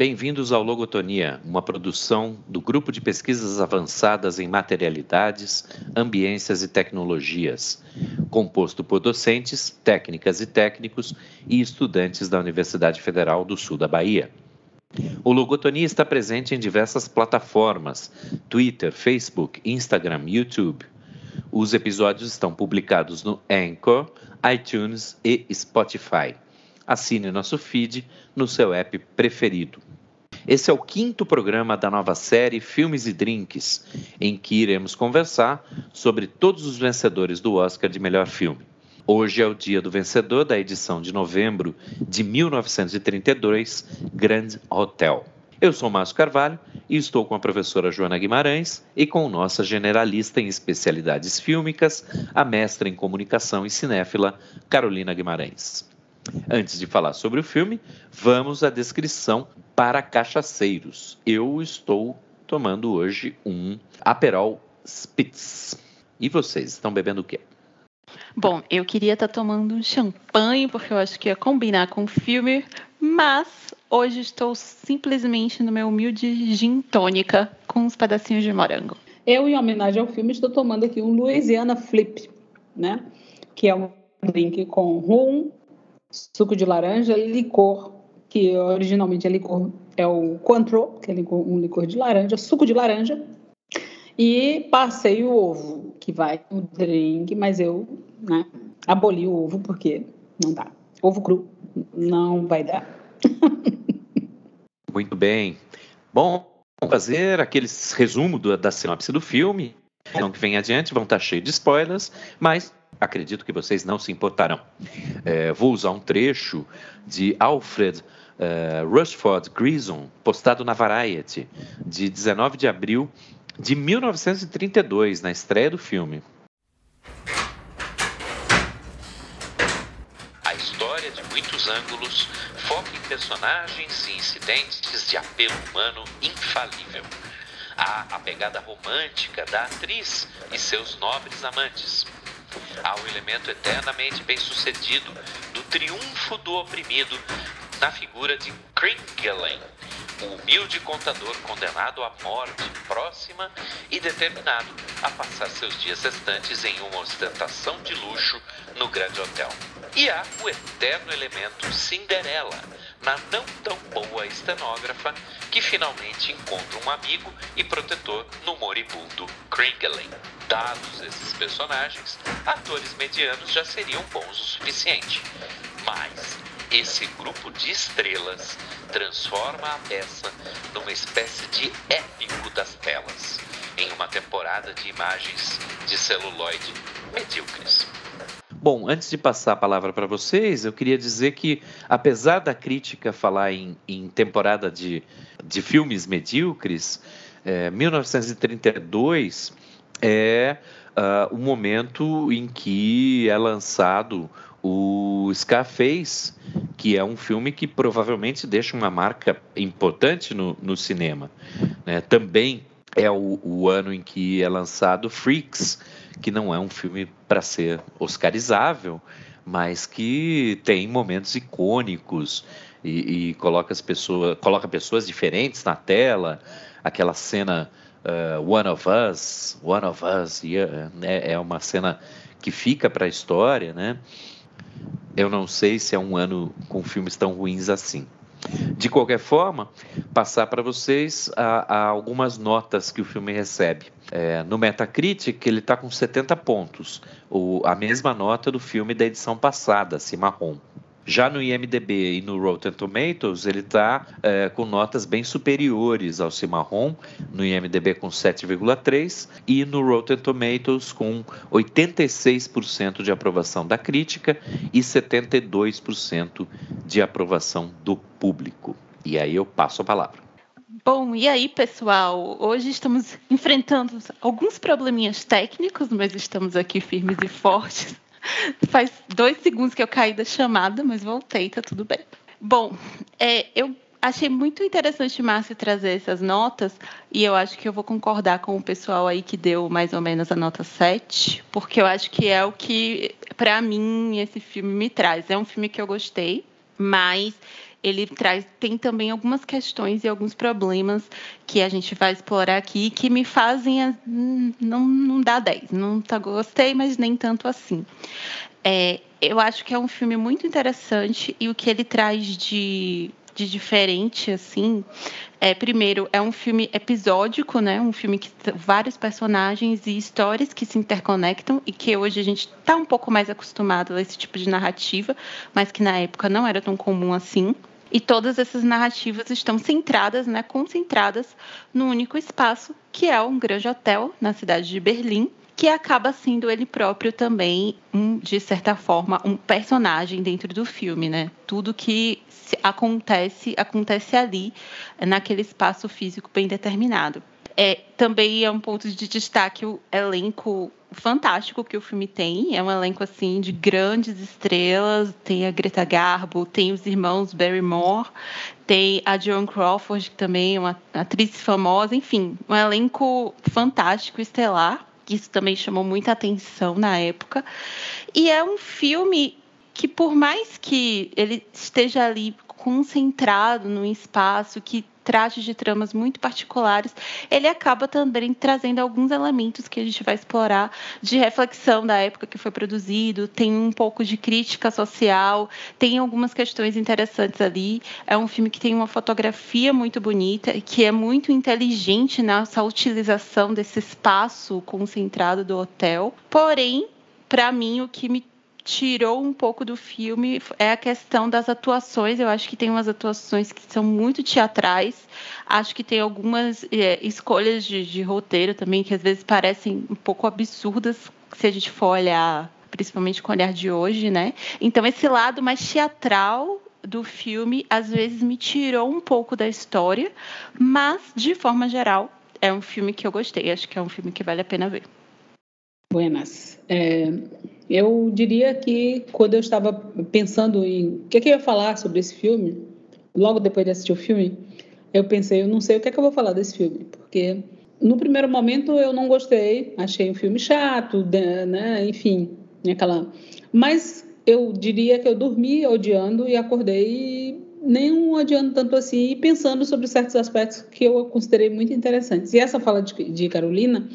Bem-vindos ao Logotonia, uma produção do Grupo de Pesquisas Avançadas em Materialidades, Ambiências e Tecnologias, composto por docentes, técnicas e técnicos e estudantes da Universidade Federal do Sul da Bahia. O Logotonia está presente em diversas plataformas: Twitter, Facebook, Instagram, YouTube. Os episódios estão publicados no Anchor, iTunes e Spotify. Assine nosso feed no seu app preferido. Esse é o quinto programa da nova série Filmes e Drinks, em que iremos conversar sobre todos os vencedores do Oscar de melhor filme. Hoje é o dia do vencedor da edição de novembro de 1932, Grand Hotel. Eu sou Márcio Carvalho e estou com a professora Joana Guimarães e com nossa generalista em especialidades fílmicas, a mestra em comunicação e cinéfila, Carolina Guimarães. Antes de falar sobre o filme, vamos à descrição para cachaceiros. Eu estou tomando hoje um Aperol Spitz. E vocês estão bebendo o quê? Bom, eu queria estar tomando um champanhe porque eu acho que ia combinar com o filme, mas hoje estou simplesmente no meu humilde gin tônica com uns pedacinhos de morango. Eu, em homenagem ao filme, estou tomando aqui um Louisiana Flip, né? Que é um drink com rum, suco de laranja, licor, que originalmente é licor, é o Cointreau, que é um licor de laranja, suco de laranja, e passei o ovo, que vai no drink, mas eu né, aboli o ovo porque não dá. Ovo cru não vai dar. Muito bem. Bom, fazer aquele resumo do, da sinopse do filme. Não que vem adiante, vão estar cheios de spoilers, mas acredito que vocês não se importarão. É, vou usar um trecho de Alfred uh, Rushford Grison, postado na Variety, de 19 de abril de 1932, na estreia do filme. A história de muitos ângulos foca em personagens e incidentes de apelo humano infalível. Há a pegada romântica da atriz e seus nobres amantes Há o elemento eternamente bem-sucedido do triunfo do oprimido na figura de Kringelen, o humilde contador condenado à morte próxima e determinado a passar seus dias restantes em uma ostentação de luxo no grande hotel. E há o eterno elemento Cinderela, na não tão boa estenógrafa que finalmente encontra um amigo e protetor no moribundo Kringelen. Dados esses personagens, atores medianos já seriam bons o suficiente. Mas esse grupo de estrelas transforma a peça numa espécie de épico das telas, em uma temporada de imagens de celuloide medíocres. Bom, antes de passar a palavra para vocês, eu queria dizer que, apesar da crítica falar em, em temporada de, de filmes medíocres, é, 1932 é uh, o momento em que é lançado o Scarface, que é um filme que provavelmente deixa uma marca importante no, no cinema. Né? Também é o, o, ano em que é lançado Freaks, que não é um filme para ser oscarizável, mas que tem momentos icônicos e, e, coloca as pessoas, coloca pessoas diferentes na tela, aquela cena uh, One of Us, One of Us, yeah, é, é uma cena que fica para a história, né? Eu não sei se é um ano com filmes tão ruins assim. De qualquer forma, passar para vocês a, a algumas notas que o filme recebe. É, no Metacritic, ele está com 70 pontos, o, a mesma nota do filme da edição passada, Cimarron. Já no IMDB e no Rotten Tomatoes, ele está é, com notas bem superiores ao Cimarron, no IMDB com 7,3% e no Rotten Tomatoes com 86% de aprovação da crítica e 72% de aprovação do público. E aí eu passo a palavra. Bom, e aí, pessoal? Hoje estamos enfrentando alguns probleminhas técnicos, mas estamos aqui firmes e fortes Faz dois segundos que eu caí da chamada, mas voltei, tá tudo bem. Bom, é, eu achei muito interessante, Márcio, trazer essas notas, e eu acho que eu vou concordar com o pessoal aí que deu mais ou menos a nota 7, porque eu acho que é o que, para mim, esse filme me traz. É um filme que eu gostei, mas ele traz tem também algumas questões e alguns problemas que a gente vai explorar aqui que me fazem não, não dá 10. Não tá, gostei, mas nem tanto assim. É, eu acho que é um filme muito interessante e o que ele traz de, de diferente, assim, é, primeiro, é um filme episódico, né? Um filme que vários personagens e histórias que se interconectam e que hoje a gente está um pouco mais acostumado a esse tipo de narrativa, mas que na época não era tão comum assim. E todas essas narrativas estão centradas, né, concentradas no único espaço, que é um grande hotel na cidade de Berlim, que acaba sendo ele próprio também, um, de certa forma, um personagem dentro do filme, né? Tudo que acontece, acontece ali, naquele espaço físico bem determinado. É, também é um ponto de destaque o elenco fantástico que o filme tem. É um elenco assim de grandes estrelas. Tem a Greta Garbo, tem os irmãos Barrymore, tem a Joan Crawford, que também é uma atriz famosa. Enfim, um elenco fantástico, estelar. Isso também chamou muita atenção na época. E é um filme que, por mais que ele esteja ali concentrado num espaço que trate de tramas muito particulares, ele acaba também trazendo alguns elementos que a gente vai explorar de reflexão da época que foi produzido, tem um pouco de crítica social, tem algumas questões interessantes ali. É um filme que tem uma fotografia muito bonita, que é muito inteligente nessa utilização desse espaço concentrado do hotel. Porém, para mim, o que me tirou um pouco do filme é a questão das atuações. Eu acho que tem umas atuações que são muito teatrais. Acho que tem algumas é, escolhas de, de roteiro também que às vezes parecem um pouco absurdas se a gente for olhar, principalmente com o olhar de hoje, né? Então esse lado mais teatral do filme às vezes me tirou um pouco da história, mas de forma geral é um filme que eu gostei. Acho que é um filme que vale a pena ver. Buenas. É, eu diria que quando eu estava pensando em o que, é que eu ia falar sobre esse filme, logo depois de assistir o filme, eu pensei, eu não sei o que é que eu vou falar desse filme, porque no primeiro momento eu não gostei, achei um filme chato, né, enfim, aquela. Mas eu diria que eu dormi odiando e acordei nem odiando tanto assim e pensando sobre certos aspectos que eu considerei muito interessantes. E essa fala de, de Carolina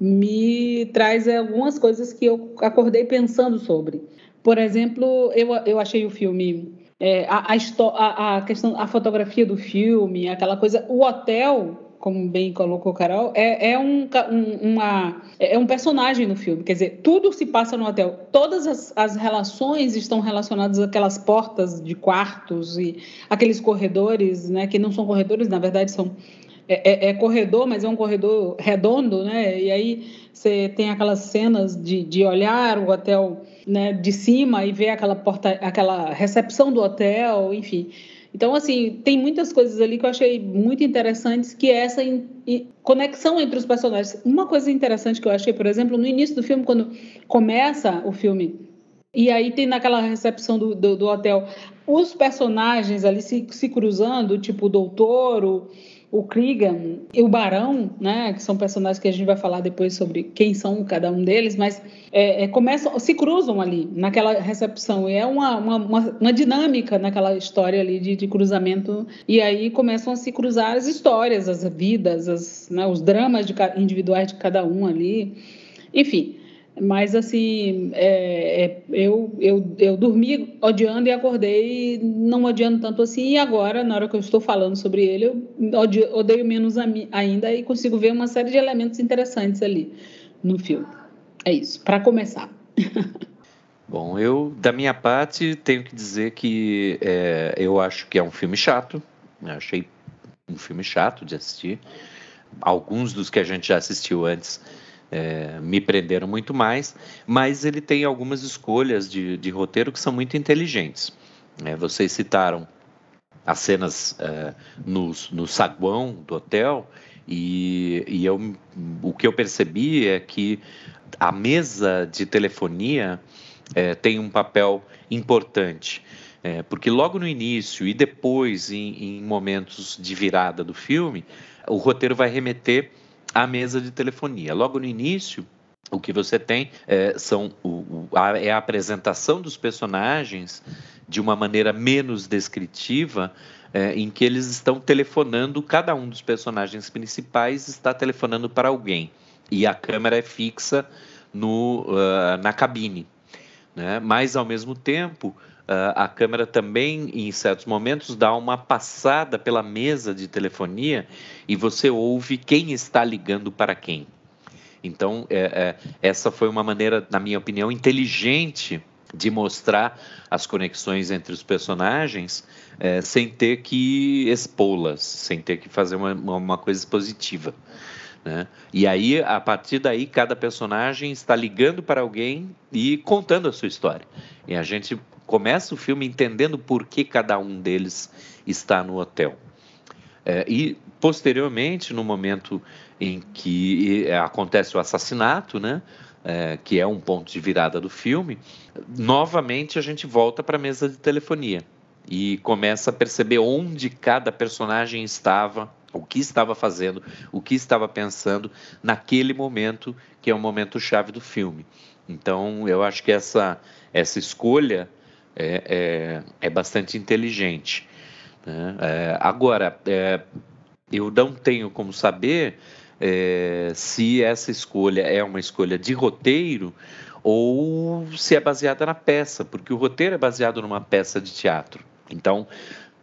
me traz algumas coisas que eu acordei pensando sobre. Por exemplo, eu, eu achei o filme é, a, a, a, questão, a fotografia do filme, aquela coisa, o hotel, como bem colocou Carol, é, é um, um, uma, é um personagem no filme. Quer dizer, tudo se passa no hotel. Todas as, as relações estão relacionadas àquelas portas de quartos e aqueles corredores, né, que não são corredores, na verdade são é, é, é, corredor, mas é um corredor redondo, né? E aí você tem aquelas cenas de, de olhar o hotel né, de cima e ver aquela porta, aquela recepção do hotel, enfim. Então, assim, tem muitas coisas ali que eu achei muito interessantes, que é essa in, in, conexão entre os personagens. Uma coisa interessante que eu achei, por exemplo, no início do filme, quando começa o filme, e aí tem naquela recepção do, do, do hotel, os personagens ali se, se cruzando, tipo o doutor, o, o Krigan e o Barão, né, que são personagens que a gente vai falar depois sobre quem são cada um deles, mas é, é, começam, se cruzam ali naquela recepção e é uma, uma, uma, uma dinâmica naquela história ali de, de, cruzamento e aí começam a se cruzar as histórias, as vidas, as, né, os dramas de, individuais de cada um ali, enfim. Mas, assim, é, é, eu, eu, eu dormi odiando e acordei não odiando tanto assim. E agora, na hora que eu estou falando sobre ele, eu odio, odeio menos ainda e consigo ver uma série de elementos interessantes ali no filme. É isso, para começar. Bom, eu, da minha parte, tenho que dizer que é, eu acho que é um filme chato. Eu achei um filme chato de assistir. Alguns dos que a gente já assistiu antes é, me prenderam muito mais, mas ele tem algumas escolhas de, de roteiro que são muito inteligentes. É, vocês citaram as cenas é, no, no saguão do hotel, e, e eu, o que eu percebi é que a mesa de telefonia é, tem um papel importante. É, porque logo no início e depois, em, em momentos de virada do filme, o roteiro vai remeter a mesa de telefonia. Logo no início, o que você tem é, são o, o, a, é a apresentação dos personagens de uma maneira menos descritiva, é, em que eles estão telefonando, cada um dos personagens principais está telefonando para alguém e a câmera é fixa no, uh, na cabine. Né? Mas, ao mesmo tempo, a câmera também, em certos momentos, dá uma passada pela mesa de telefonia e você ouve quem está ligando para quem. Então, é, é, essa foi uma maneira, na minha opinião, inteligente de mostrar as conexões entre os personagens é, sem ter que expô-las, sem ter que fazer uma, uma coisa expositiva. Né? E aí, a partir daí, cada personagem está ligando para alguém e contando a sua história. E a gente começa o filme entendendo por que cada um deles está no hotel. É, e, posteriormente, no momento em que é, acontece o assassinato, né? É, que é um ponto de virada do filme, novamente a gente volta para a mesa de telefonia e começa a perceber onde cada personagem estava, o que estava fazendo, o que estava pensando naquele momento que é o momento chave do filme. Então, eu acho que essa, essa escolha é, é, é bastante inteligente. Né? É, agora, é, eu não tenho como saber é, se essa escolha é uma escolha de roteiro ou se é baseada na peça, porque o roteiro é baseado numa peça de teatro. Então,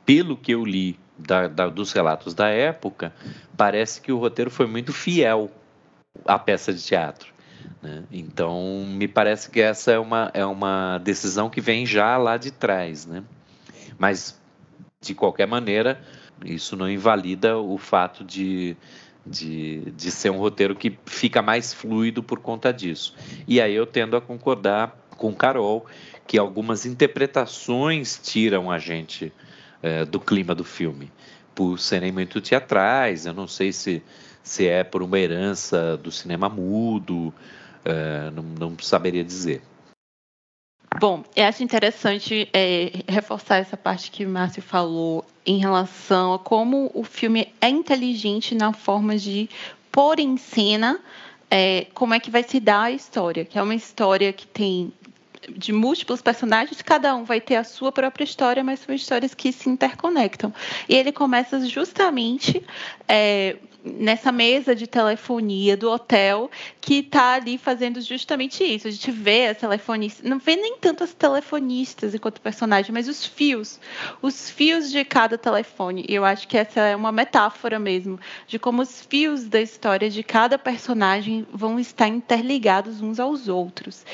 pelo que eu li da, da, dos relatos da época, parece que o roteiro foi muito fiel à peça de teatro. Né? Então, me parece que essa é uma, é uma decisão que vem já lá de trás. Né? Mas, de qualquer maneira, isso não invalida o fato de, de, de ser um roteiro que fica mais fluido por conta disso. E aí eu tendo a concordar com Carol que algumas interpretações tiram a gente é, do clima do filme, por serem muito teatrais. Eu não sei se, se é por uma herança do cinema mudo, é, não, não saberia dizer. Bom, eu acho interessante é, reforçar essa parte que o Márcio falou em relação a como o filme é inteligente na forma de pôr em cena é, como é que vai se dar a história, que é uma história que tem de múltiplos personagens, cada um vai ter a sua própria história, mas são histórias que se interconectam. E ele começa justamente é, nessa mesa de telefonia do hotel que está ali fazendo justamente isso. A gente vê as telefonistas, não vê nem tanto as telefonistas enquanto personagem, mas os fios, os fios de cada telefone. E eu acho que essa é uma metáfora mesmo de como os fios da história de cada personagem vão estar interligados uns aos outros.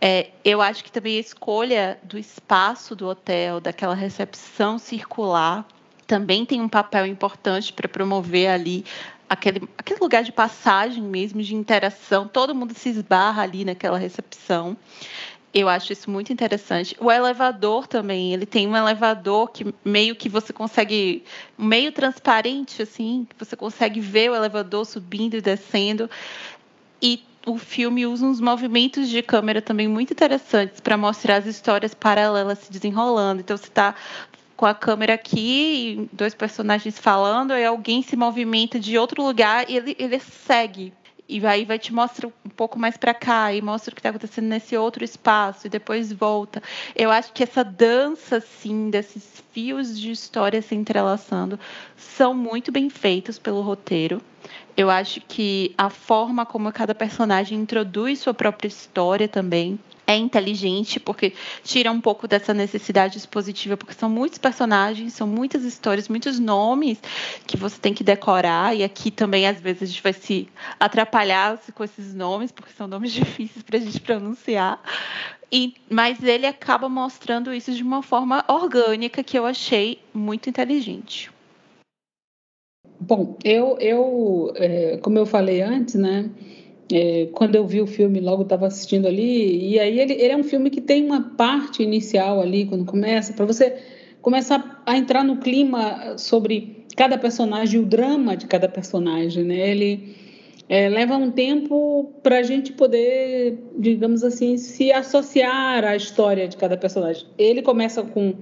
É, eu acho que também a escolha do espaço do hotel, daquela recepção circular, também tem um papel importante para promover ali aquele, aquele lugar de passagem mesmo, de interação, todo mundo se esbarra ali naquela recepção. Eu acho isso muito interessante. O elevador também, ele tem um elevador que meio que você consegue, meio transparente, assim, que você consegue ver o elevador subindo e descendo. E o filme usa uns movimentos de câmera também muito interessantes para mostrar as histórias paralelas se desenrolando. Então, você está com a câmera aqui, dois personagens falando, e alguém se movimenta de outro lugar e ele, ele segue. E aí vai te mostrar um pouco mais para cá e mostra o que está acontecendo nesse outro espaço e depois volta. Eu acho que essa dança, assim, desses fios de história se entrelaçando, são muito bem feitos pelo roteiro. Eu acho que a forma como cada personagem introduz sua própria história também é inteligente, porque tira um pouco dessa necessidade expositiva, porque são muitos personagens, são muitas histórias, muitos nomes que você tem que decorar, e aqui também às vezes a gente vai se atrapalhar com esses nomes, porque são nomes difíceis para a gente pronunciar. E, mas ele acaba mostrando isso de uma forma orgânica que eu achei muito inteligente. Bom, eu, eu é, como eu falei antes, né? É, quando eu vi o filme, logo estava assistindo ali, e aí ele, ele, é um filme que tem uma parte inicial ali, quando começa, para você começar a entrar no clima sobre cada personagem, o drama de cada personagem, né? Ele é, leva um tempo para a gente poder, digamos assim, se associar à história de cada personagem. Ele começa com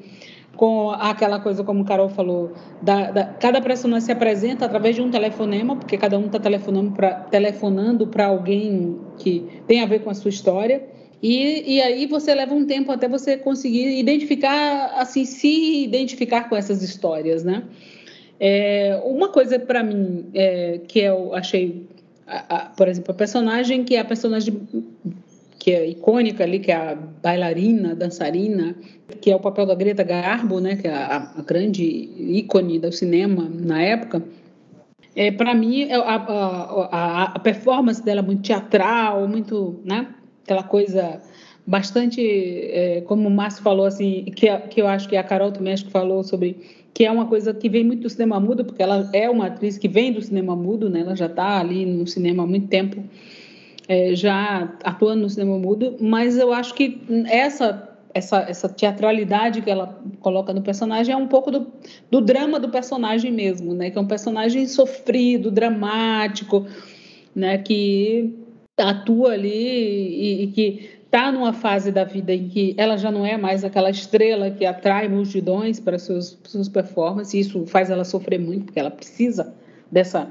com aquela coisa, como o Carol falou, da, da, cada personagem se apresenta através de um telefonema, porque cada um está telefonando para alguém que tem a ver com a sua história. E, e aí você leva um tempo até você conseguir identificar, assim, se identificar com essas histórias, né? É, uma coisa para mim é, que eu achei, a, a, por exemplo, a personagem que é a personagem que é icônica ali, que é a bailarina, dançarina, que é o papel da Greta Garbo, né, que é a, a grande ícone do cinema na época. É, para mim, é, a, a, a, performance dela é muito teatral, muito, né, aquela coisa bastante, é, como o Márcio falou, assim, que, que eu acho que a Carol também que falou sobre que é uma coisa que vem muito do cinema mudo, porque ela é uma atriz que vem do cinema mudo, né, ela já está ali no cinema há muito tempo, é, já atuando no cinema mudo, mas eu acho que essa essa, essa teatralidade que ela coloca no personagem é um pouco do, do drama do personagem mesmo, né? Que é um personagem sofrido, dramático, né? Que atua ali e, e que está numa fase da vida em que ela já não é mais aquela estrela que atrai multidões para suas suas performances. E isso faz ela sofrer muito, porque ela precisa dessa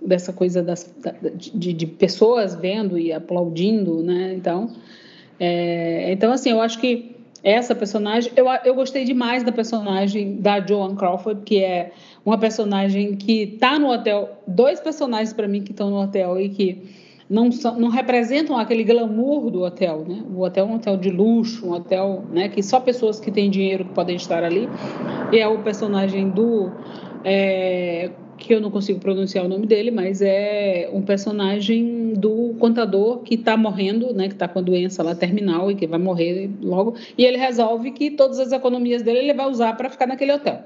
dessa coisa das, de, de pessoas vendo e aplaudindo, né? Então, é, então assim, eu acho que essa personagem, eu, eu gostei demais da personagem da Joan Crawford, que é uma personagem que está no hotel, dois personagens para mim que estão no hotel e que não, são, não representam aquele glamour do hotel, né? O hotel é um hotel de luxo, um hotel, né, que só pessoas que têm dinheiro podem estar ali. E é o personagem do é, que eu não consigo pronunciar o nome dele, mas é um personagem do contador que está morrendo, né, que está com a doença lá terminal e que vai morrer logo, e ele resolve que todas as economias dele ele vai usar para ficar naquele hotel.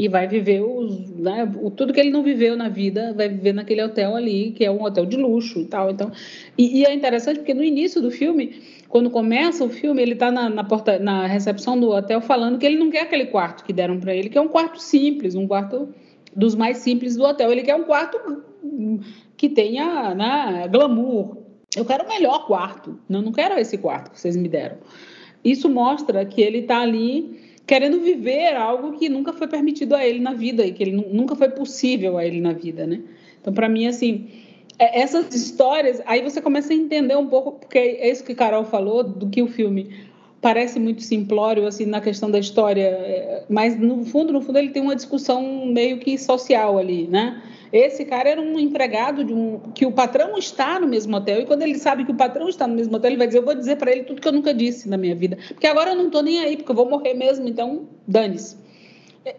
E vai viver os, né, tudo que ele não viveu na vida, vai viver naquele hotel ali, que é um hotel de luxo e tal. Então, e, e é interessante porque no início do filme, quando começa o filme, ele está na, na, porta, na recepção do hotel falando que ele não quer aquele quarto que deram para ele, que é um quarto simples, um quarto dos mais simples do hotel. Ele quer um quarto que tenha né, glamour. Eu quero o melhor quarto. Não, não quero esse quarto que vocês me deram. Isso mostra que ele está ali querendo viver algo que nunca foi permitido a ele na vida e que ele nunca foi possível a ele na vida, né? Então, para mim, assim, é, essas histórias, aí você começa a entender um pouco, porque é isso que Carol falou, do que o filme parece muito simplório assim na questão da história, é, mas no fundo, no fundo ele tem uma discussão meio que social ali, né? Esse cara era um empregado de um que o patrão está no mesmo hotel e quando ele sabe que o patrão está no mesmo hotel, ele vai dizer: "Eu vou dizer para ele tudo que eu nunca disse na minha vida, porque agora eu não estou nem aí, porque eu vou morrer mesmo, então dane-se".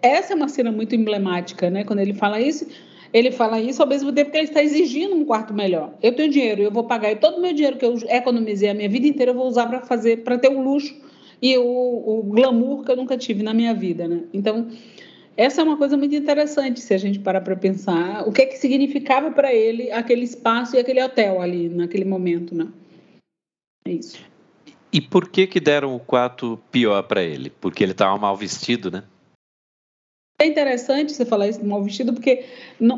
Essa é uma cena muito emblemática, né? Quando ele fala isso, ele fala isso ao mesmo tempo que ele está exigindo um quarto melhor. Eu tenho dinheiro, eu vou pagar e todo o meu dinheiro que eu economizei a minha vida inteira eu vou usar para fazer, para ter o luxo e o, o, glamour que eu nunca tive na minha vida, né? Então, essa é uma coisa muito interessante se a gente parar para pensar o que é que significava para ele aquele espaço e aquele hotel ali naquele momento, né? É isso. E por que que deram o quarto pior para ele? Porque ele estava mal vestido, né? É interessante você falar isso do mal vestido, porque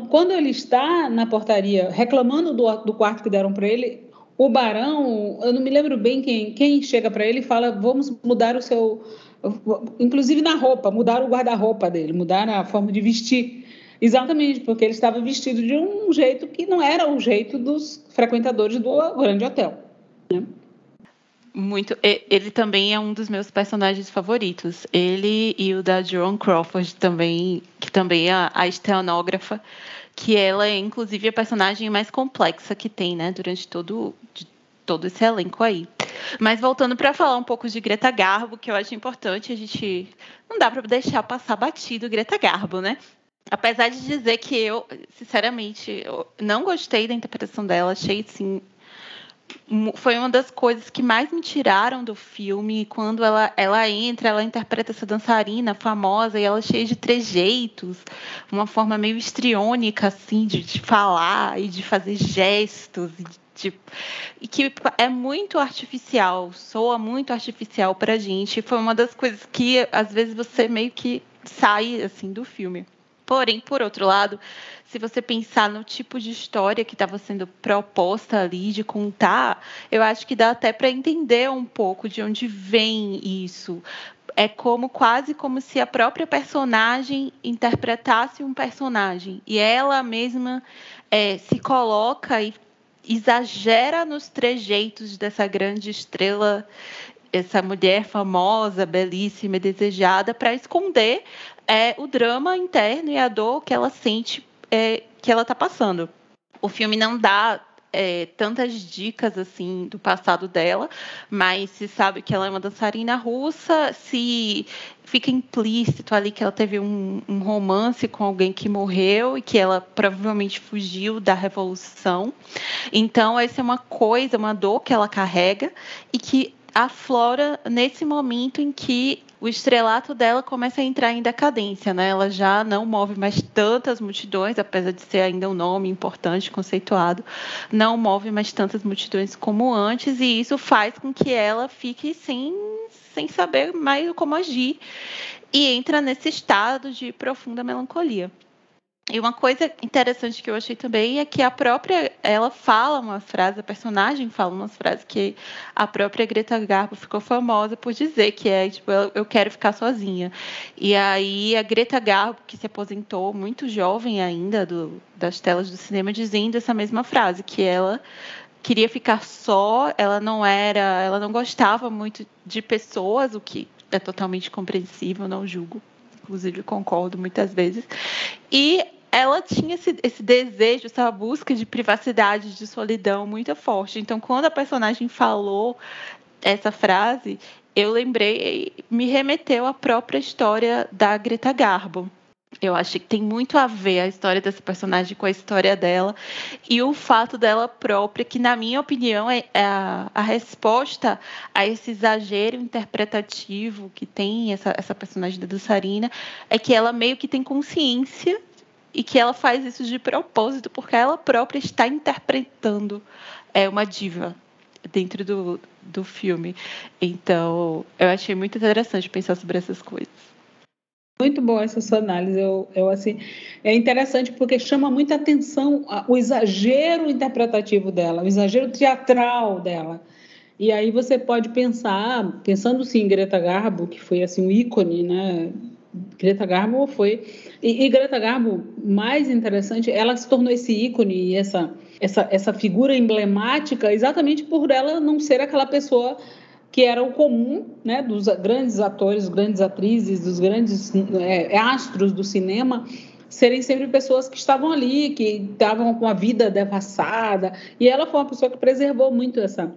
quando ele está na portaria reclamando do, do quarto que deram para ele, o barão, eu não me lembro bem quem, quem chega para ele e fala: vamos mudar o seu. Inclusive na roupa, mudar o guarda-roupa dele, mudar a forma de vestir. Exatamente, porque ele estava vestido de um jeito que não era o jeito dos frequentadores do grande hotel. Né? Muito. Ele também é um dos meus personagens favoritos. Ele e o da Joan Crawford também, que também é a estenógrafa, que ela é inclusive a personagem mais complexa que tem, né, durante todo todo esse elenco aí. Mas voltando para falar um pouco de Greta Garbo, que eu acho importante, a gente não dá para deixar passar batido Greta Garbo, né? Apesar de dizer que eu, sinceramente, eu não gostei da interpretação dela, achei assim foi uma das coisas que mais me tiraram do filme quando ela, ela entra, ela interpreta essa dançarina famosa e ela é cheia de trejeitos, uma forma meio estriônica assim de, de falar e de fazer gestos e, de, e que é muito artificial, soa muito artificial pra gente. Foi uma das coisas que às vezes você meio que sai assim do filme. Porém, por outro lado, se você pensar no tipo de história que estava sendo proposta ali de contar, eu acho que dá até para entender um pouco de onde vem isso. é como quase como se a própria personagem interpretasse um personagem e ela mesma é, se coloca e exagera nos trejeitos dessa grande estrela, essa mulher famosa, belíssima, desejada, para esconder é, o drama interno e a dor que ela sente é, que ela está passando. O filme não dá é, tantas dicas assim do passado dela, mas se sabe que ela é uma dançarina russa, se fica implícito ali que ela teve um, um, romance com alguém que morreu e que ela provavelmente fugiu da revolução. Então essa é uma coisa, uma dor que ela carrega e que aflora nesse momento em que o estrelato dela começa a entrar em decadência, né? Ela já não move mais tantas multidões, apesar de ser ainda um nome importante, conceituado, não move mais tantas multidões como antes, e isso faz com que ela fique sem, sem saber mais como agir e entra nesse estado de profunda melancolia. E uma coisa interessante que eu achei também é que a própria ela fala uma frase, a personagem fala uma frase que a própria Greta Garbo ficou famosa por dizer que é tipo eu quero ficar sozinha. E aí a Greta Garbo que se aposentou muito jovem ainda do, das telas do cinema dizendo essa mesma frase que ela queria ficar só, ela não era, ela não gostava muito de pessoas, o que é totalmente compreensível, não julgo inclusive concordo muitas vezes. E ela tinha esse, esse, desejo, essa busca de privacidade, de solidão muito forte. Então, quando a personagem falou essa frase, eu lembrei, me remeteu à própria história da Greta Garbo. Eu acho que tem muito a ver a história dessa personagem com a história dela e o fato dela própria, que na minha opinião é, é a, a resposta a esse exagero interpretativo que tem essa, essa personagem da dançarina, é que ela meio que tem consciência e que ela faz isso de propósito, porque ela própria está interpretando é, uma diva dentro do, do filme. Então, eu achei muito interessante pensar sobre essas coisas. Muito boa essa sua análise. Eu, eu, assim, é interessante porque chama muita atenção o exagero interpretativo dela, o exagero teatral dela. E aí você pode pensar, pensando sim em Greta Garbo, que foi assim um ícone, né? Greta Garbo foi e, e Greta Garbo, mais interessante, ela se tornou esse ícone e essa essa, essa figura emblemática exatamente por ela não ser aquela pessoa que era o comum né, dos grandes atores, grandes atrizes, dos grandes é, astros do cinema, serem sempre pessoas que estavam ali, que estavam com a vida devassada. E ela foi uma pessoa que preservou muito essa,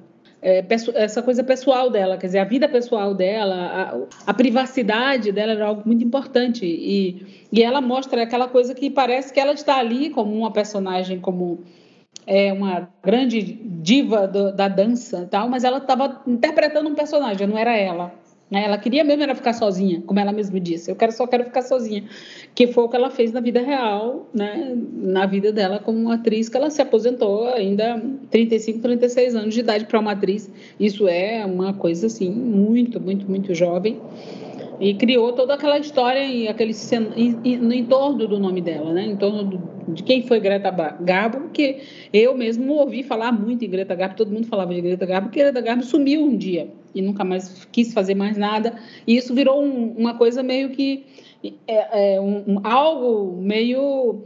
é, essa coisa pessoal dela, quer dizer, a vida pessoal dela, a, a, privacidade dela era algo muito importante. E, e ela mostra aquela coisa que parece que ela está ali como uma personagem comum é uma grande diva do, da dança tal, mas ela estava interpretando um personagem, não era ela. Ela queria mesmo era ficar sozinha, como ela mesma disse. Eu quero só quero ficar sozinha, que foi o que ela fez na vida real, né? Na vida dela como atriz, que ela se aposentou ainda 35, 36 anos de idade para uma atriz. Isso é uma coisa assim muito, muito, muito jovem e criou toda aquela história e aquele no entorno do nome dela, né? Em torno do, de quem foi Greta Garbo, porque eu mesmo ouvi falar muito em Greta Garbo, todo mundo falava de Greta Garbo, porque Greta Garbo sumiu um dia e nunca mais quis fazer mais nada, e isso virou um, uma coisa meio que é, é um, algo meio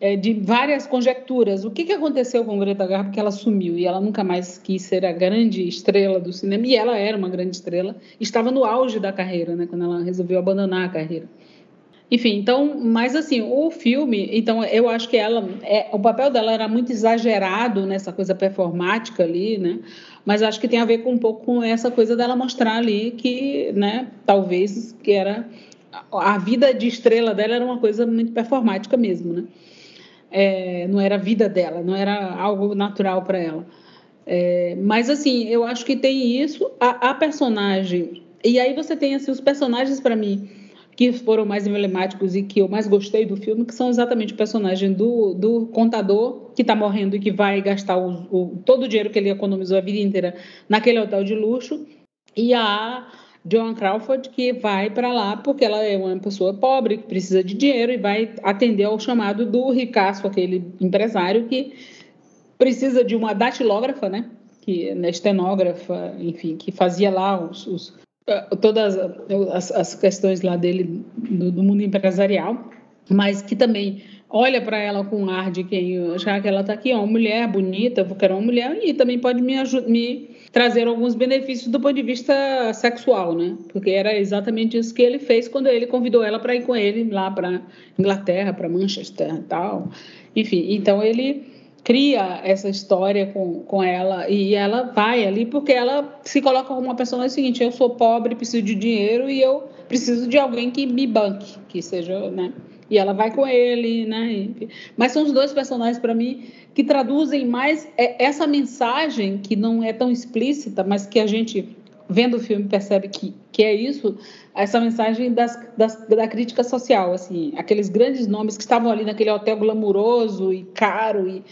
é, de várias conjecturas. O que, que aconteceu com Greta Garbo que ela sumiu e ela nunca mais quis ser a grande estrela do cinema? E ela era uma grande estrela, estava no auge da carreira, né, quando ela resolveu abandonar a carreira. Enfim, então, mas assim, o filme, então eu acho que ela, é, o papel dela era muito exagerado nessa coisa performática ali, né? Mas acho que tem a ver com um pouco com essa coisa dela mostrar ali que, né, talvez que era a vida de estrela dela era uma coisa muito performática mesmo, né? é, não era a vida dela, não era algo natural para ela. É, mas assim, eu acho que tem isso, a, a personagem. E aí você tem assim, os personagens para mim que foram mais emblemáticos e que eu mais gostei do filme, que são exatamente o personagem do, do contador que está morrendo e que vai gastar o, o, todo o dinheiro que ele economizou a vida inteira naquele hotel de luxo, e a Joan Crawford, que vai para lá porque ela é uma pessoa pobre, que precisa de dinheiro e vai atender ao chamado do ricaço, aquele empresário que precisa de uma datilógrafa, né? Que é estenógrafa, enfim, que fazia lá os, os, todas as, as, questões lá dele do, do, mundo empresarial, mas que também olha para ela com um ar de quem já que ela está aqui, ó, uma mulher bonita, eu quero uma mulher e também pode me, me trazer alguns benefícios do ponto de vista sexual, né? Porque era exatamente isso que ele fez quando ele convidou ela para ir com ele lá para Inglaterra, para Manchester tal. Enfim, então ele cria essa história com, com ela e ela vai ali porque ela se coloca como uma pessoa é o seguinte, eu sou pobre, preciso de dinheiro e eu preciso de alguém que me banque, que seja, né? E ela vai com ele, né? Mas são os dois personagens para mim que traduzem mais essa mensagem que não é tão explícita, mas que a gente vendo o filme percebe que, que é isso, essa mensagem das, das, da crítica social, assim, aqueles grandes nomes que estavam ali naquele hotel glamuroso e caro e,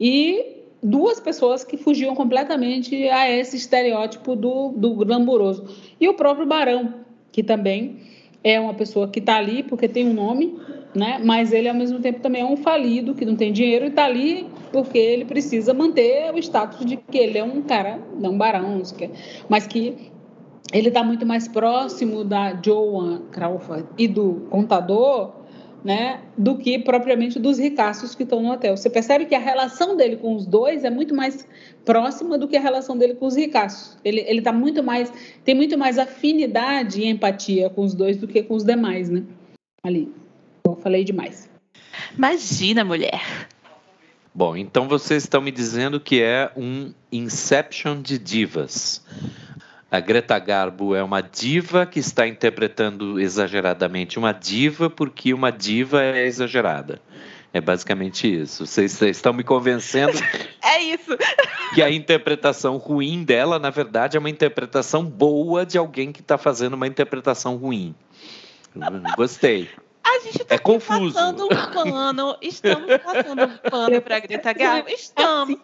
e duas pessoas que fugiam completamente a esse estereótipo do, do glamuroso. E o próprio Barão, que também é uma pessoa que está ali porque tem um nome, né? mas ele, ao mesmo tempo, também é um falido, que não tem dinheiro e está ali porque ele precisa manter o status de que ele é um cara, não um barão, mas que ele está muito mais próximo da Joan Crawford e do contador né, do que propriamente dos ricaços que estão no hotel. Você percebe que a relação dele com os dois é muito mais próxima do que a relação dele com os ricaços. Ele ele tá muito mais tem muito mais afinidade e empatia com os dois do que com os demais, né? Ali. Eu falei demais. Imagina, mulher. Bom, então vocês estão me dizendo que é um Inception de divas. A Greta Garbo é uma diva que está interpretando exageradamente uma diva porque uma diva é exagerada. É basicamente isso. Vocês, estão me convencendo. é isso. Que a interpretação ruim dela, na verdade, é uma interpretação boa de alguém que está fazendo uma interpretação ruim. Gostei. A gente está é confuso. passando um pano. Estamos passando um pano para Greta Garbo. Estamos.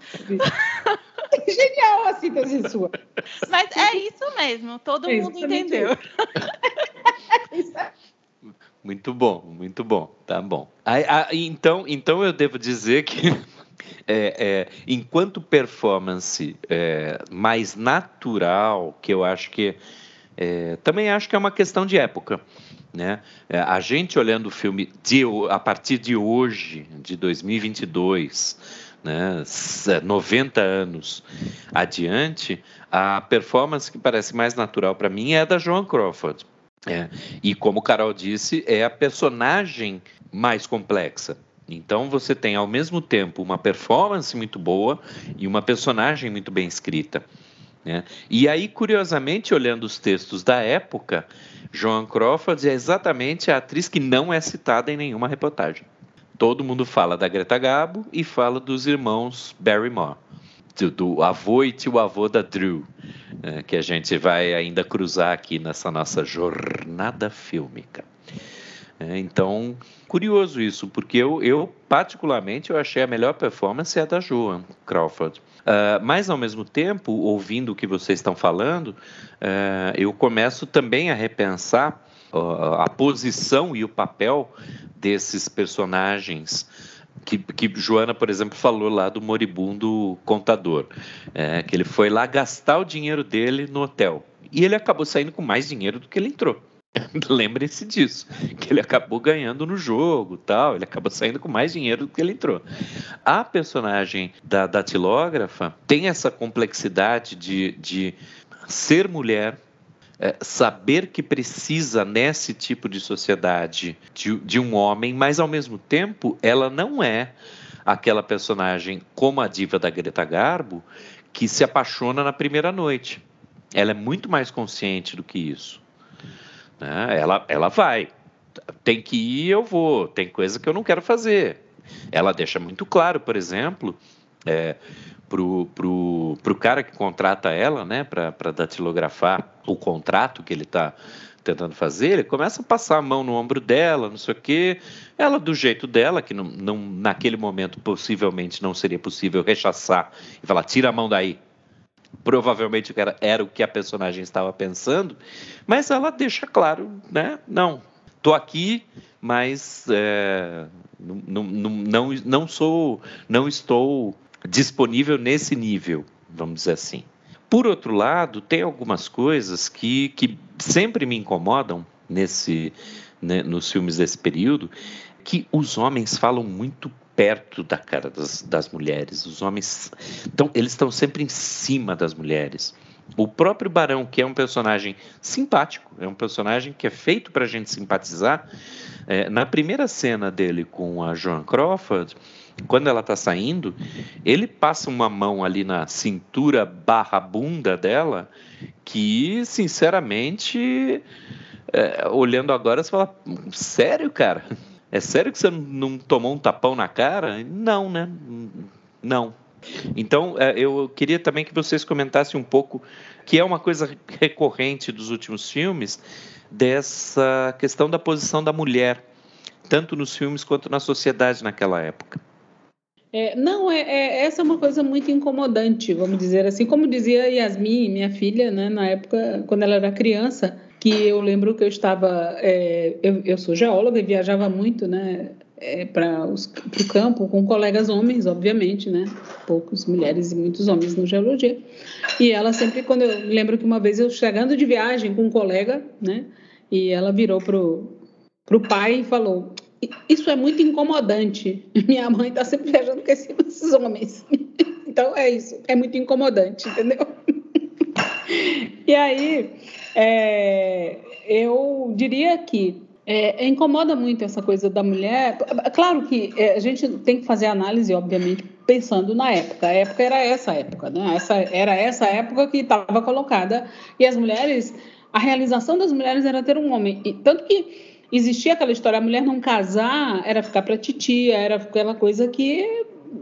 Genial a síntese sua. Mas é isso mesmo, todo é mundo entendeu. Muito bom, muito bom, tá bom. então, então eu devo dizer que é, é, enquanto performance é, mais natural, que eu acho que é, também acho que é uma questão de época. Né? É, a gente olhando o filme de, a partir de hoje, de 2022, né, 90 anos adiante, a performance que parece mais natural para mim é a da Joan Crawford. É, e como Carol disse, é a personagem mais complexa. Então você tem ao mesmo tempo uma performance muito boa e uma personagem muito bem escrita. Né? E aí, curiosamente, olhando os textos da época, Joan Crawford é exatamente a atriz que não é citada em nenhuma reportagem. Todo mundo fala da Greta Garbo e fala dos irmãos Barrymore, do, do avô e tio-avô da Drew, é, que a gente vai ainda cruzar aqui nessa nossa jornada fílmica. É, então, curioso isso, porque eu, eu, particularmente, eu achei a melhor performance é a da Joan Crawford. Uh, mas, ao mesmo tempo, ouvindo o que vocês estão falando, uh, eu começo também a repensar a posição e o papel desses personagens que, que, Joana, por exemplo, falou lá do moribundo contador, é, que ele foi lá gastar o dinheiro dele no hotel e ele acabou saindo com mais dinheiro do que ele entrou. Lembre-se disso, que ele acabou ganhando no jogo, tal. Ele acabou saindo com mais dinheiro do que ele entrou. A personagem da datilógrafa tem essa complexidade de, de ser mulher, é, saber que precisa nesse tipo de sociedade de, de um homem, mas ao mesmo tempo ela não é aquela personagem como a diva da Greta Garbo que se apaixona na primeira noite. Ela é muito mais consciente do que isso. Né? Ela, ela vai. Tem que ir, eu vou. Tem coisa que eu não quero fazer. Ela deixa muito claro, por exemplo, é, pro, pro, pro cara que contrata ela, né, para datilografar o contrato que ele está tentando fazer, ele começa a passar a mão no ombro dela, não sei o quê. Ela, do jeito dela, que não, não, naquele momento possivelmente não seria possível rechaçar e falar: tira a mão daí, provavelmente era, era o que a personagem estava pensando, mas ela deixa claro, né? Não, tô aqui, mas é, não, não, não, não sou, não estou disponível nesse nível, vamos dizer assim. Por outro lado, tem algumas coisas que, que sempre me incomodam nesse, né, nos filmes desse período, que os homens falam muito perto da cara das, das mulheres. Os homens então eles estão sempre em cima das mulheres. O próprio Barão, que é um personagem simpático, é um personagem que é feito para a gente simpatizar. É, na primeira cena dele com a Joan Crawford, quando ela está saindo, ele passa uma mão ali na cintura barra bunda dela, que, sinceramente, é, olhando agora, você fala, sério, cara? É sério que você não tomou um tapão na cara? Não, né? Não. Então, é, eu queria também que vocês comentassem um pouco, que é uma coisa recorrente dos últimos filmes, dessa questão da posição da mulher, tanto nos filmes quanto na sociedade naquela época. É, não, é, é, essa é uma coisa muito incomodante, vamos dizer assim. Como dizia Yasmin, minha filha, né, na época, quando ela era criança, que eu lembro que eu estava. É, eu, eu, sou geóloga e viajava muito, né? É, para o campo com colegas homens, obviamente, né? Poucos mulheres e muitos homens no geologia. E ela sempre, quando eu lembro que uma vez eu chegando de viagem com um colega, né? E ela virou pro pro pai e falou: isso é muito incomodante. Minha mãe está sempre viajando com esses homens. Então é isso, é muito incomodante, entendeu? E aí, é, eu diria que é, incomoda muito essa coisa da mulher. Claro que é, a gente tem que fazer análise, obviamente, pensando na época. A época era essa época, né? Essa, era essa época que estava colocada. E as mulheres, a realização das mulheres era ter um homem. E, tanto que existia aquela história, a mulher não casar era ficar para titia, era aquela coisa que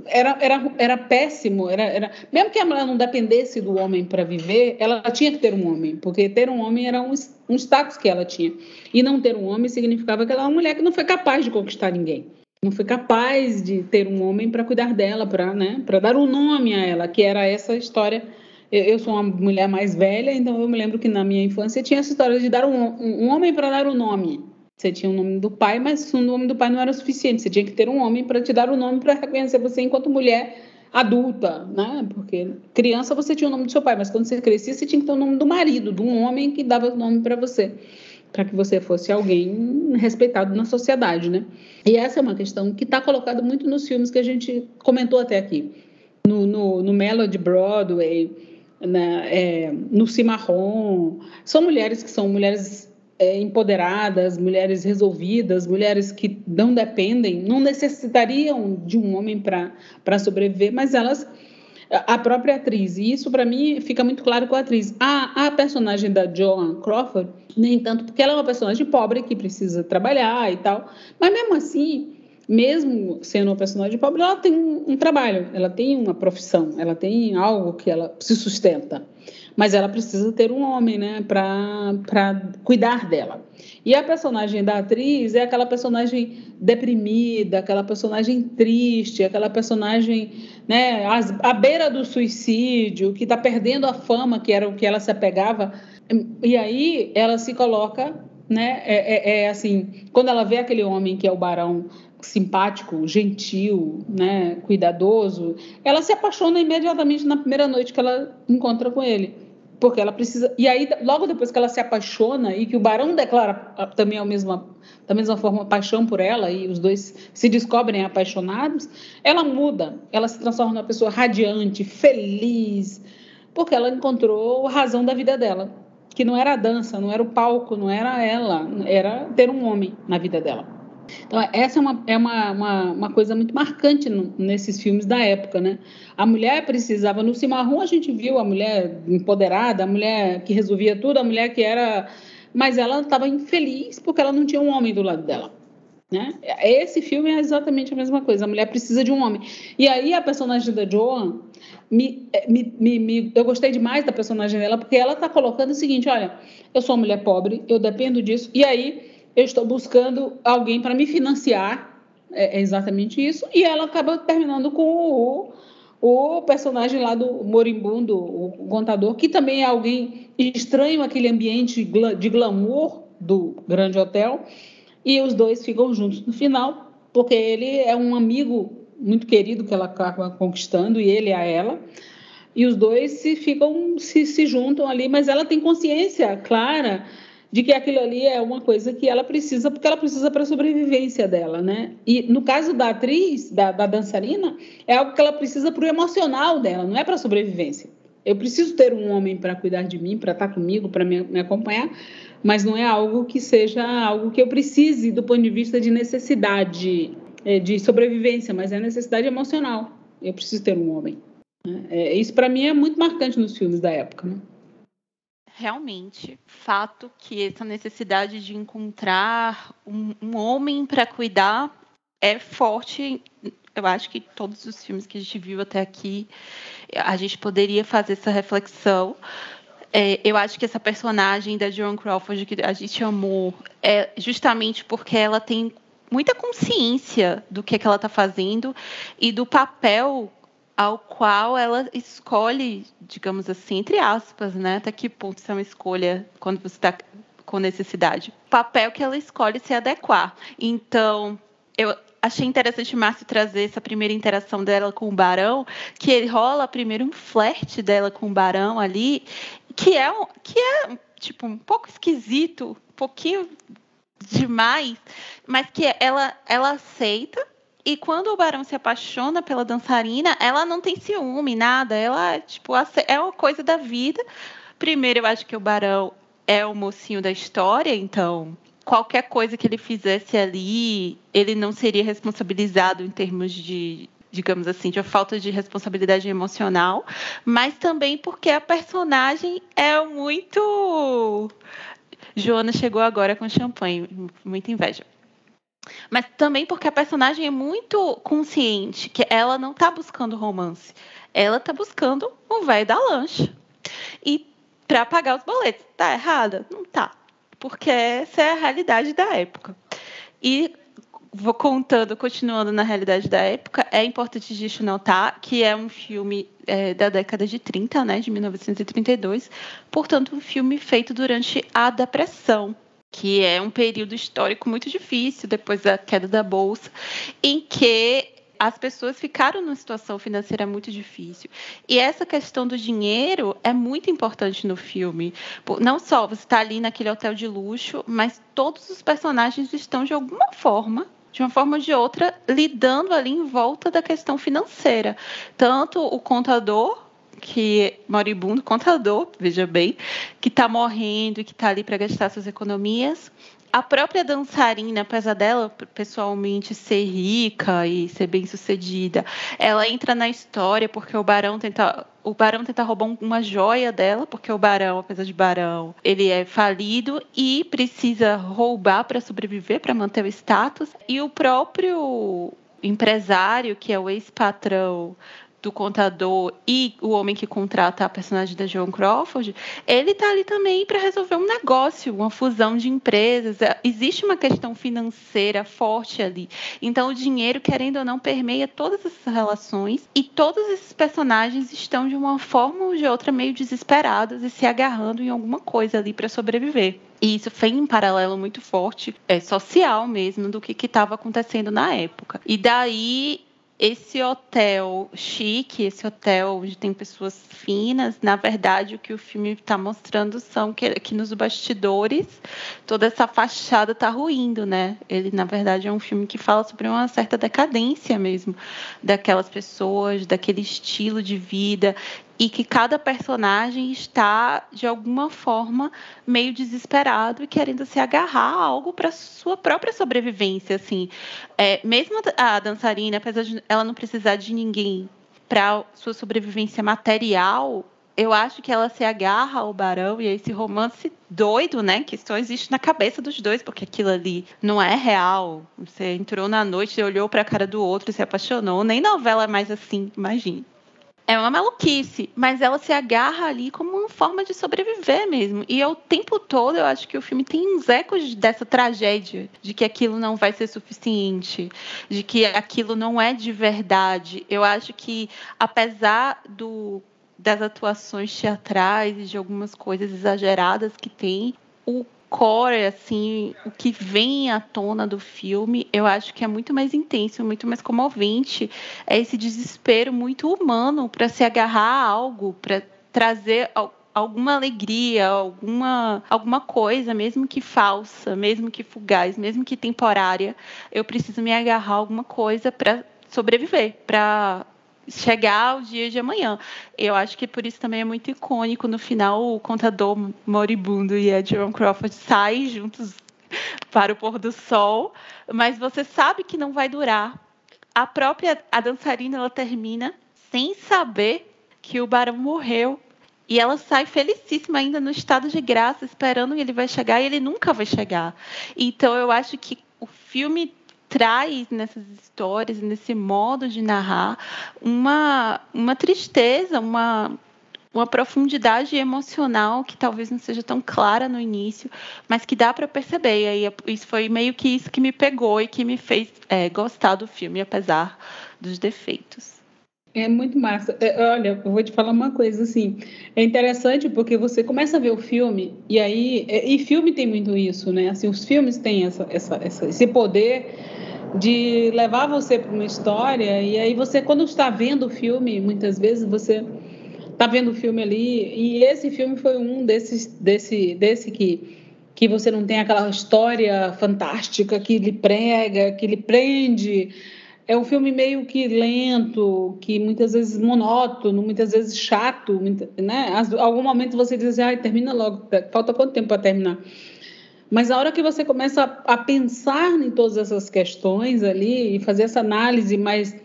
era, era, era péssimo, era, era, mesmo que a mulher não dependesse do homem para viver, ela tinha que ter um homem, porque ter um homem era um, um status que ela tinha. E não ter um homem significava que ela era uma mulher que não foi capaz de conquistar ninguém. Não foi capaz de ter um homem para cuidar dela, para né, dar um nome a ela, que era essa história. Eu, eu, sou uma mulher mais velha, então eu me lembro que na minha infância tinha essa história de dar um, um, um homem para dar o um nome. Você tinha o nome do pai, mas o nome do pai não era o suficiente. Você tinha que ter um homem para te dar o nome para reconhecer você enquanto mulher adulta, né? Porque criança você tinha o nome do seu pai, mas quando você crescia você tinha que ter o nome do marido, de um homem que dava o nome para você, para que você fosse alguém respeitado na sociedade, né? E essa é uma questão que está colocada muito nos filmes que a gente comentou até aqui, no, no, no Melody Broadway, na, é, no Cimarron. São mulheres que são mulheres é, empoderadas, mulheres resolvidas, mulheres que não dependem, não necessitariam de um homem para sobreviver, mas elas a própria atriz. E isso, para mim, fica muito claro com a atriz. A, a personagem da Joan Crawford, nem tanto, porque ela é uma personagem pobre que precisa trabalhar e tal. Mas mesmo assim, mesmo sendo uma personagem pobre, ela tem um, um trabalho, ela tem uma profissão, ela tem algo que ela se sustenta mas ela precisa ter um homem, né, para cuidar dela. E a personagem da atriz é aquela personagem deprimida, aquela personagem triste, aquela personagem né, à beira do suicídio, que está perdendo a fama que era o que ela se apegava. E aí ela se coloca, né, é, é, é assim, quando ela vê aquele homem que é o barão simpático, gentil, né, cuidadoso, ela se apaixona imediatamente na primeira noite que ela encontra com ele porque ela precisa. E aí, logo depois que ela se apaixona e que o barão declara ah, também a mesma, da mesma forma paixão por ela e os dois se descobrem apaixonados, ela muda, ela se transforma numa pessoa radiante, feliz, porque ela encontrou a razão da vida dela, que não era a dança, não era o palco, não era ela, era ter um homem na vida dela. Então, essa é uma, é uma, uma, uma coisa muito marcante no, nesses filmes da época, né? A mulher precisava, no Cimarrão a gente viu a mulher empoderada, a mulher que resolvia tudo, a mulher que era... Mas ela estava infeliz porque ela não tinha um homem do lado dela. Né? Esse filme é exatamente a mesma coisa. A mulher precisa de um homem. E aí a personagem da Joan, me, me, me, me eu gostei demais da personagem dela porque ela está colocando o seguinte: olha, eu sou uma mulher pobre, eu dependo disso. E aí eu estou buscando alguém para me financiar, é, é, exatamente isso, e ela acaba terminando com o, o personagem lá do moribundo, o contador, que também é alguém estranho aquele ambiente de glamour do grande hotel, e os dois ficam juntos no final, porque ele é um amigo muito querido que ela acaba conquistando, e ele a ela, e os dois se ficam se, se juntam ali, mas ela tem consciência clara de que aquilo ali é uma coisa que ela precisa, porque ela precisa para a sobrevivência dela, né? E no caso da atriz, da, da dançarina, é algo que ela precisa para o emocional dela, não é para a sobrevivência. Eu preciso ter um homem para cuidar de mim, para estar tá comigo, para me, me acompanhar, mas não é algo que seja algo que eu precise do ponto de vista de necessidade é, de sobrevivência, mas é necessidade emocional. Eu preciso ter um homem. Né? É, isso para mim é muito marcante nos filmes da época. Né? Realmente fato que essa necessidade de encontrar um, um homem para cuidar é forte. Eu acho que todos os filmes que a gente viu até aqui, a gente poderia fazer essa reflexão. É, eu acho que essa personagem da Joan Crawford que a gente amou é justamente porque ela tem muita consciência do que, é que ela está fazendo e do papel ao qual ela escolhe, digamos assim, entre aspas, né? Até que ponto isso é uma escolha quando você está com necessidade. Papel que ela escolhe se adequar. Então, eu achei interessante Márcio trazer essa primeira interação dela com o Barão, que rola primeiro um flerte dela com o Barão ali, que é, que é tipo um pouco esquisito, um pouquinho demais, mas que ela ela aceita e quando o Barão se apaixona pela dançarina, ela não tem ciúme, nada. Ela, tipo, é uma coisa da vida. Primeiro, eu acho que o Barão é o mocinho da história, então qualquer coisa que ele fizesse ali, ele não seria responsabilizado em termos de, digamos assim, de falta de responsabilidade emocional, mas também porque a personagem é muito. Joana chegou agora com champanhe, muita inveja. Mas também porque a personagem é muito consciente que ela não está buscando romance. Ela está buscando o velho da lancha. E para pagar os boletos. Tá errada? Não tá. Porque essa é a realidade da época. E vou contando, continuando na realidade da época, é importante gente notar que é um filme é, da década de 30, né, de 1932, portanto, um filme feito durante a Depressão que é um período histórico muito difícil depois da queda da bolsa, em que as pessoas ficaram numa situação financeira muito difícil. E essa questão do dinheiro é muito importante no filme. Não só você está ali naquele hotel de luxo, mas todos os personagens estão de alguma forma de uma forma ou de outra, lidando ali em volta da questão financeira. Tanto o contador, que moribundo, contador, veja bem, que está morrendo e que está ali para gastar suas economias. A própria dançarina, apesar dela pessoalmente ser rica e ser bem sucedida, ela entra na história porque o barão tenta o barão tenta roubar uma joia dela, porque o barão, apesar de barão, ele é falido e precisa roubar para sobreviver, para manter o status. E o próprio empresário, que é o ex-patrão do contador e o homem que contrata a personagem da Joan Crawford, ele está ali também para resolver um negócio, uma fusão de empresas. É, existe uma questão financeira forte ali. Então, o dinheiro, querendo ou não, permeia todas essas relações e todos esses personagens estão, de uma forma ou de outra, meio desesperados e se agarrando em alguma coisa ali para sobreviver. E isso foi um paralelo muito forte, é, social mesmo, do que estava acontecendo na época. E daí esse hotel chique, esse hotel onde tem pessoas finas, na verdade o que o filme está mostrando são que, que nos bastidores toda essa fachada está ruindo, né? Ele na verdade é um filme que fala sobre uma certa decadência mesmo daquelas pessoas, daquele estilo de vida e que cada personagem está de alguma forma meio desesperado e querendo se agarrar a algo para sua própria sobrevivência assim é, mesmo a dançarina apesar de ela não precisar de ninguém para sua sobrevivência material eu acho que ela se agarra ao barão e esse romance doido, né? Que só existe na cabeça dos dois, porque aquilo ali não é real. Você entrou na noite, olhou para a cara do outro se apaixonou. Nem novela é mais assim, imagine. É uma maluquice, mas ela se agarra ali como uma forma de sobreviver mesmo. E o tempo todo eu acho que o filme tem uns ecos dessa tragédia, de que aquilo não vai ser suficiente, de que aquilo não é de verdade. Eu acho que, apesar do, das atuações teatrais e de algumas coisas exageradas que tem, o core, assim, o que vem à tona do filme, eu acho que é muito mais intenso, muito mais comovente. É esse desespero muito humano para se agarrar a algo, para trazer alguma alegria, alguma, alguma coisa, mesmo que falsa, mesmo que fugaz, mesmo que temporária, eu preciso me agarrar a alguma coisa para sobreviver, para chegar ao dia de amanhã. Eu acho que por isso também é muito icônico. No final, o contador moribundo e a Jerome Crawford saem juntos para o pôr do sol, mas você sabe que não vai durar. A própria a dançarina ela termina sem saber que o barão morreu. E ela sai felicíssima ainda no estado de graça, esperando que ele vai chegar e ele nunca vai chegar. Então eu acho que o filme traz nessas histórias, nesse modo de narrar, uma, uma tristeza, uma, uma profundidade emocional que talvez não seja tão clara no início, mas que dá para perceber. E aí, isso foi meio que isso que me pegou e que me fez é, gostar do filme, apesar dos defeitos. É muito massa. É, olha, eu vou te falar uma coisa assim. É interessante porque você começa a ver o filme e aí é, e filme tem muito isso, né? Assim, os filmes têm essa, essa, essa esse poder de levar você para uma história e aí você quando está vendo o filme muitas vezes você está vendo o filme ali e esse filme foi um desses desse desse que que você não tem aquela história fantástica que lhe prega que lhe prende. É um filme meio que lento que muitas vezes monótono muitas vezes chato né? Algum momento você diz assim, termina logo. Falta quanto tempo para terminar mas a hora que você começa a, a pensar em todas essas questões ali e fazer essa análise mais,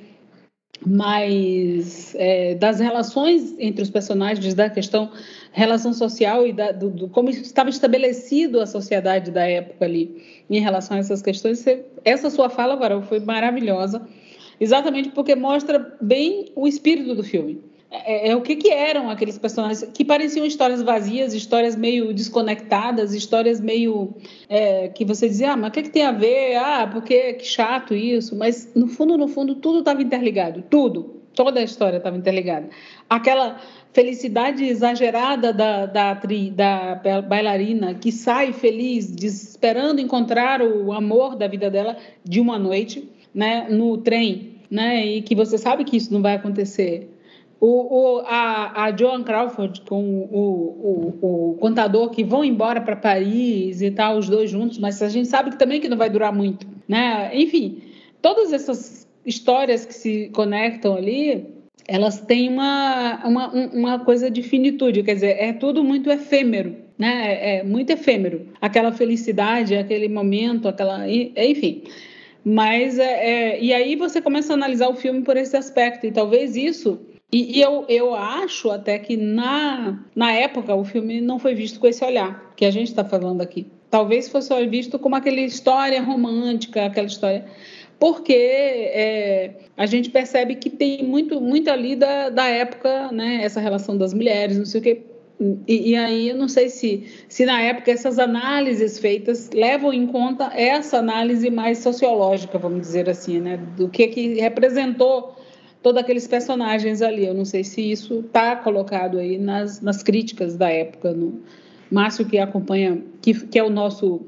mais é, das relações entre os personagens, da questão relação social e da, do, do, como estava estabelecido a sociedade da época ali em relação a essas questões, você, essa sua fala, Varão, foi maravilhosa, exatamente porque mostra bem o espírito do filme. É, é, o que, que eram aqueles personagens que pareciam histórias vazias, histórias meio desconectadas, histórias meio é, que você dizia, ah, mas o que, que tem a ver? Ah, porque que chato isso. Mas no fundo, no fundo, tudo estava interligado, tudo, toda a história estava interligada. Aquela felicidade exagerada da, da, da bailarina que sai feliz, esperando encontrar o amor da vida dela de uma noite, né, no trem, né, e que você sabe que isso não vai acontecer o, o, a, a Joan Crawford com o, o, o contador que vão embora para Paris e tal, os dois juntos, mas a gente sabe que também que não vai durar muito, né? Enfim, todas essas histórias que se conectam ali, elas têm uma, uma, uma coisa de finitude, quer dizer, é tudo muito efêmero, né? É, é muito efêmero. Aquela felicidade, aquele momento, aquela, enfim. Mas é, é, e aí você começa a analisar o filme por esse aspecto e talvez isso e, e, eu, eu acho até que na, na época o filme não foi visto com esse olhar que a gente está falando aqui. Talvez fosse visto como aquela história romântica, aquela história. Porque é, a gente percebe que tem muito, muito ali da, da época, né, essa relação das mulheres, não sei o quê. E, e, aí eu não sei se, se na época essas análises feitas levam em conta essa análise mais sociológica, vamos dizer assim, né, do que, que representou todos aqueles personagens ali. Eu não sei se isso está colocado aí nas, nas críticas da época. No, Márcio, que acompanha, que, que é o nosso.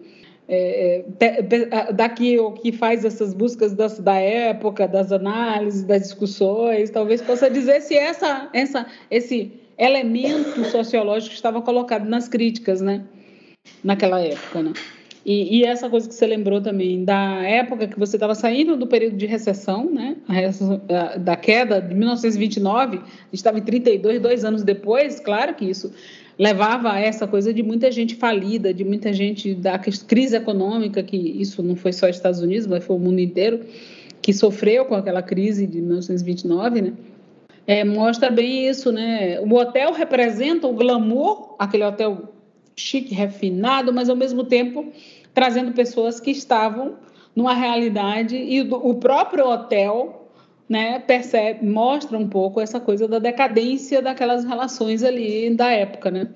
É, é daqui o que faz essas buscas das, da época, das análises, das discussões, talvez possa dizer se essa, essa, esse elemento sociológico estava colocado nas críticas, né? Naquela época, né? E, e, essa coisa que você lembrou também, da época que você estava saindo do período de recessão, né? Da queda de 1929, a gente estava em 32, dois anos depois, claro que isso levava a essa coisa de muita gente falida, de muita gente da crise econômica, que isso não foi só Estados Unidos, mas foi o mundo inteiro que sofreu com aquela crise de 1929, né? É, mostra bem isso, né? O hotel representa o glamour, aquele hotel chique, refinado, mas ao mesmo tempo trazendo pessoas que estavam numa realidade e o próprio hotel né, percebe, mostra um pouco essa coisa da decadência daquelas relações ali da época, né?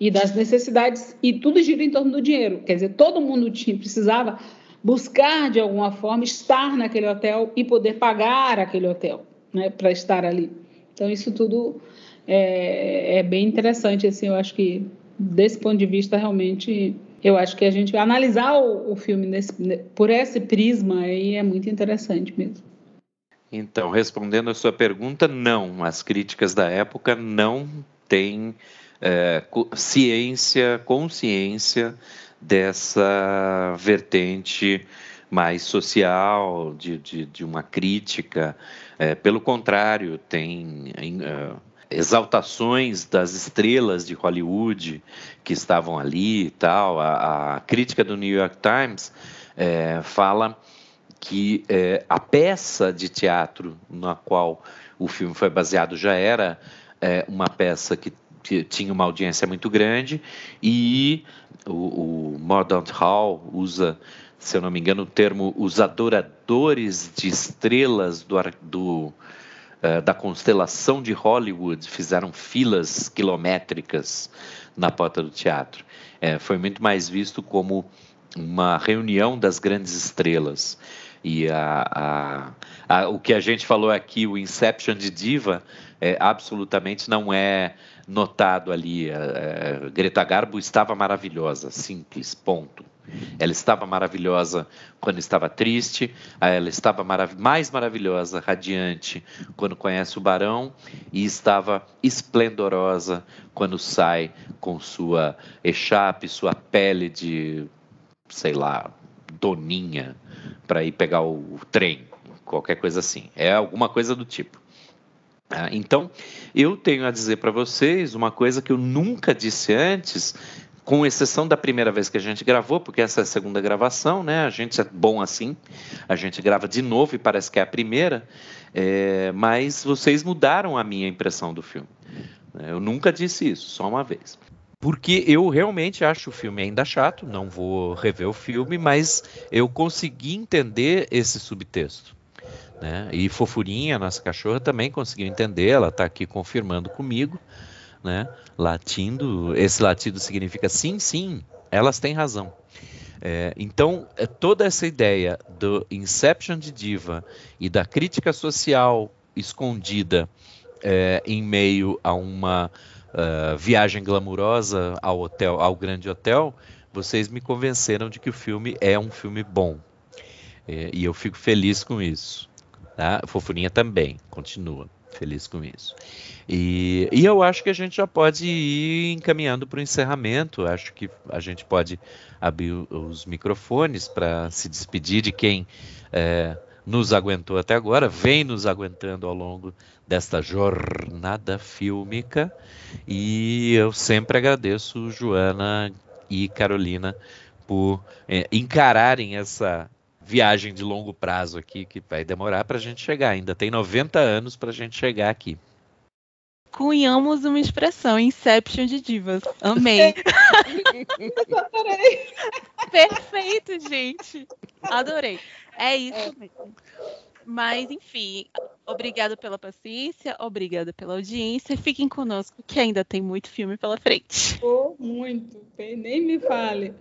E das necessidades, e tudo gira em torno do dinheiro. Quer dizer, todo mundo tinha, precisava buscar de alguma forma estar naquele hotel e poder pagar aquele hotel, né, para estar ali. Então, isso tudo é, é bem interessante, assim, eu acho que desse ponto de vista realmente eu acho que a gente analisar o, o filme nesse, por esse prisma aí é muito interessante mesmo. Então, respondendo a sua pergunta, não. As críticas da época não têm é, ciência, consciência dessa vertente mais social, de, de, de uma crítica. É, pelo contrário, tem é, exaltações das estrelas de Hollywood que estavam ali e tal. A, a crítica do New York Times é, fala que é, a peça de teatro na qual o filme foi baseado já era é, uma peça que, tinha uma audiência muito grande e o, o Mordaunt Hall usa, se eu não me engano, o termo os adoradores de estrelas do, do uh, da constelação de Hollywood fizeram filas quilométricas na porta do teatro. É, foi muito mais visto como uma reunião das grandes estrelas. E a, a, a, o que a gente falou aqui, o Inception de Diva, é, absolutamente não é notado ali. É, Greta Garbo estava maravilhosa, simples, ponto. Ela estava maravilhosa quando estava triste, ela estava marav mais maravilhosa, radiante, quando conhece o Barão, e estava esplendorosa quando sai com sua echape, sua pele de, sei lá, doninha, para ir pegar o trem, qualquer coisa assim. É alguma coisa do tipo. Ah, então, eu tenho a dizer para vocês uma coisa que eu nunca disse antes, com exceção da primeira vez que a gente gravou, porque essa é a segunda gravação, né? A gente é bom assim, a gente grava de novo e parece que é a primeira, é, mas vocês mudaram a minha impressão do filme. Eu nunca disse isso, só uma vez porque eu realmente acho o filme ainda chato, não vou rever o filme, mas eu consegui entender esse subtexto. Né? E Fofurinha, nossa cachorra, também conseguiu entender, ela está aqui confirmando comigo, né? latindo. Esse latido significa sim, sim, elas têm razão. É, então, é toda essa ideia do Inception de Diva e da crítica social escondida é, em meio a uma uh, viagem glamurosa ao hotel, ao grande hotel, vocês me convenceram de que o filme é um filme bom. É, e eu fico feliz com isso. Tá? Fofurinha também, continua feliz com isso. E, e eu acho que a gente já pode ir encaminhando para o encerramento. Acho que a gente pode abrir os microfones para se despedir de quem é, nos aguentou até agora, vem nos aguentando ao longo desta jornada fílmica. E eu sempre agradeço Joana e Carolina por é, encararem essa viagem de longo prazo aqui, que vai demorar para a gente chegar. Ainda tem 90 anos para a gente chegar aqui. Cunhamos uma expressão, Inception de Divas. Amei. Adorei. Perfeito, gente. Adorei. É isso é. mesmo. Mas, enfim, obrigada pela paciência, obrigada pela audiência. Fiquem conosco, que ainda tem muito filme pela frente. Oh, muito, nem me fale.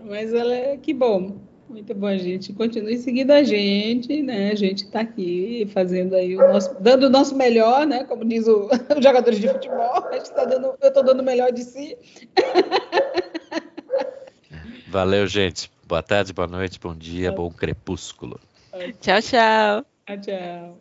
Mas ela é que bom. Muito bom, gente. Continue seguindo a gente, né? A gente está aqui fazendo aí o nosso, dando o nosso melhor, né? Como diz o, os jogadores de futebol, a gente tá dando, eu estou dando o melhor de si. Valeu, gente. Boa tarde, boa noite, bom dia, bom crepúsculo. Tchau, tchau. Tchau, tchau.